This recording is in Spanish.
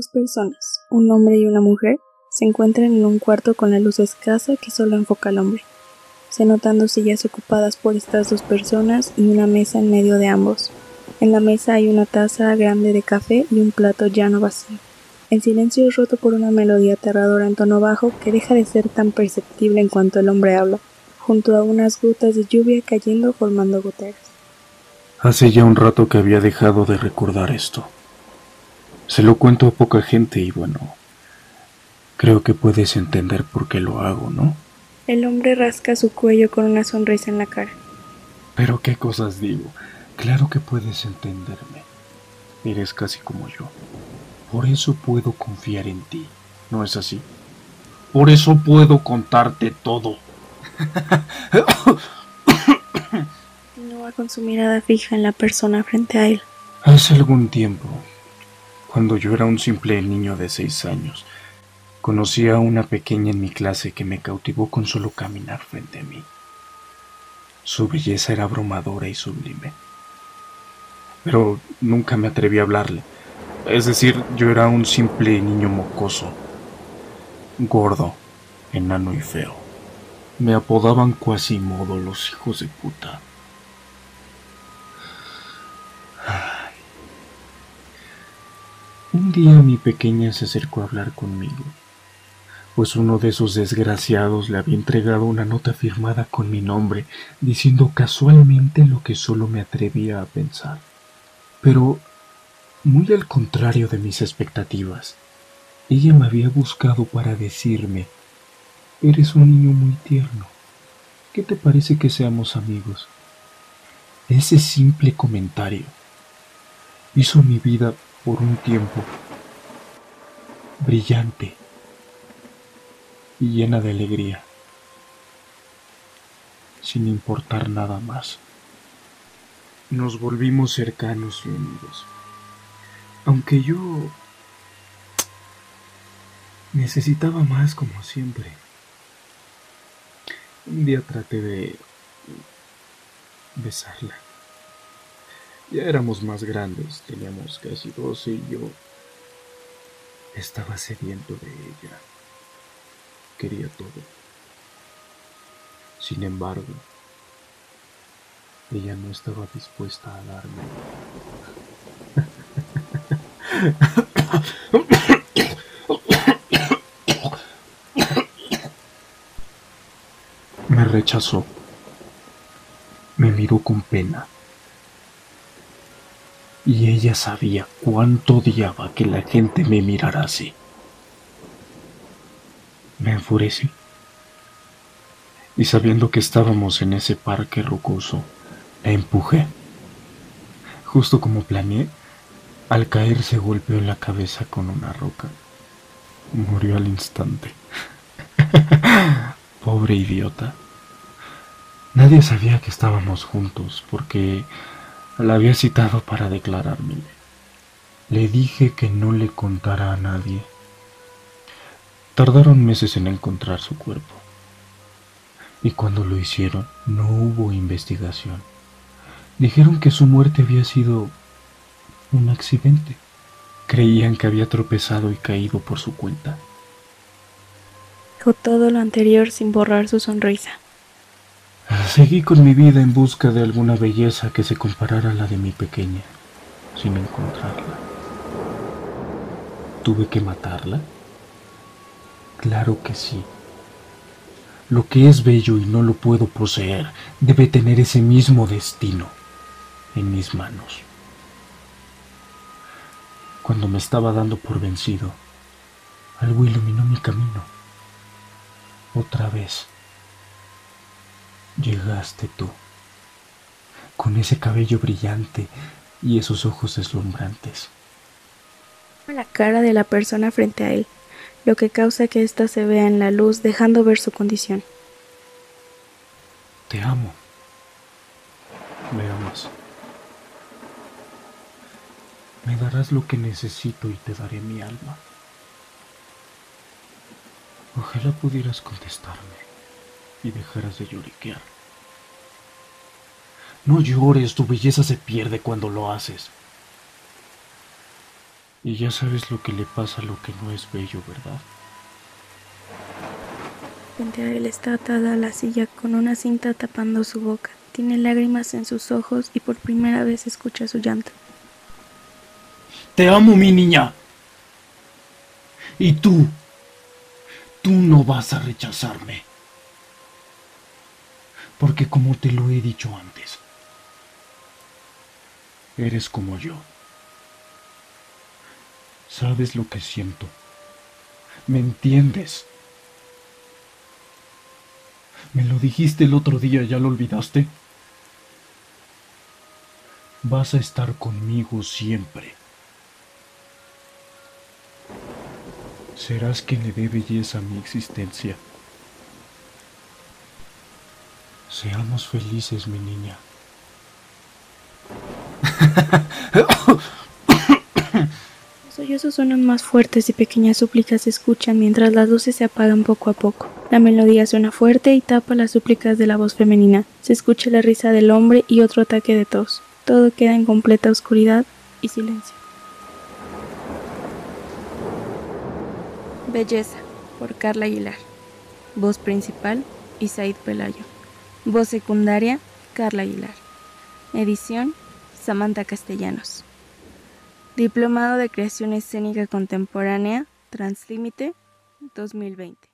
Dos personas, un hombre y una mujer, se encuentran en un cuarto con la luz escasa que solo enfoca al hombre. Se notan dos sillas ocupadas por estas dos personas y una mesa en medio de ambos. En la mesa hay una taza grande de café y un plato llano vacío. El silencio es roto por una melodía aterradora en tono bajo que deja de ser tan perceptible en cuanto el hombre habla, junto a unas gotas de lluvia cayendo formando goteras. Hace ya un rato que había dejado de recordar esto. Se lo cuento a poca gente y bueno, creo que puedes entender por qué lo hago, ¿no? El hombre rasca su cuello con una sonrisa en la cara. Pero qué cosas digo. Claro que puedes entenderme. Eres casi como yo. Por eso puedo confiar en ti. ¿No es así? Por eso puedo contarte todo. no va con su mirada fija en la persona frente a él. Hace algún tiempo cuando yo era un simple niño de seis años, conocí a una pequeña en mi clase que me cautivó con solo caminar frente a mí. Su belleza era abrumadora y sublime. Pero nunca me atreví a hablarle. Es decir, yo era un simple niño mocoso, gordo, enano y feo. Me apodaban Quasimodo los hijos de puta. Un día mi pequeña se acercó a hablar conmigo, pues uno de esos desgraciados le había entregado una nota firmada con mi nombre, diciendo casualmente lo que solo me atrevía a pensar. Pero, muy al contrario de mis expectativas, ella me había buscado para decirme, eres un niño muy tierno, ¿qué te parece que seamos amigos? Ese simple comentario hizo mi vida por un tiempo brillante y llena de alegría, sin importar nada más. Nos volvimos cercanos y unidos, aunque yo necesitaba más como siempre. Un día traté de besarla. Ya éramos más grandes, teníamos casi doce y yo estaba sediento de ella. Quería todo. Sin embargo, ella no estaba dispuesta a darme. Me rechazó. Me miró con pena y ella sabía cuánto odiaba que la gente me mirara así. Me enfurecí. Y sabiendo que estábamos en ese parque rocoso, la empujé. Justo como planeé, al caer se golpeó la cabeza con una roca. Murió al instante. Pobre idiota. Nadie sabía que estábamos juntos porque la había citado para declarármele. Le dije que no le contara a nadie. Tardaron meses en encontrar su cuerpo. Y cuando lo hicieron, no hubo investigación. Dijeron que su muerte había sido un accidente. Creían que había tropezado y caído por su cuenta. Dijo todo lo anterior sin borrar su sonrisa. Seguí con mi vida en busca de alguna belleza que se comparara a la de mi pequeña, sin encontrarla. ¿Tuve que matarla? Claro que sí. Lo que es bello y no lo puedo poseer debe tener ese mismo destino en mis manos. Cuando me estaba dando por vencido, algo iluminó mi camino. Otra vez llegaste tú, con ese cabello brillante y esos ojos deslumbrantes. La cara de la persona frente a él, lo que causa que ésta se vea en la luz dejando ver su condición. Te amo. Me amas. Me darás lo que necesito y te daré mi alma. Ojalá pudieras contestarme y dejarás de lloriquear. No llores, tu belleza se pierde cuando lo haces. Y ya sabes lo que le pasa a lo que no es bello, ¿verdad? Frente a él está atada a la silla con una cinta tapando su boca. Tiene lágrimas en sus ojos y por primera vez escucha su llanto. Te amo, mi niña. Y tú, tú no vas a rechazarme. Porque como te lo he dicho antes, eres como yo. Sabes lo que siento. ¿Me entiendes? Me lo dijiste el otro día, ¿ya lo olvidaste? Vas a estar conmigo siempre. Serás quien le dé belleza a mi existencia. Seamos felices, mi niña. Los sollozos suenan más fuertes y pequeñas súplicas se escuchan mientras las luces se apagan poco a poco. La melodía suena fuerte y tapa las súplicas de la voz femenina. Se escucha la risa del hombre y otro ataque de tos. Todo queda en completa oscuridad y silencio. Belleza, por Carla Aguilar. Voz principal, Isaid Pelayo. Voz secundaria, Carla Aguilar. Edición, Samantha Castellanos. Diplomado de Creación Escénica Contemporánea, Translímite, 2020.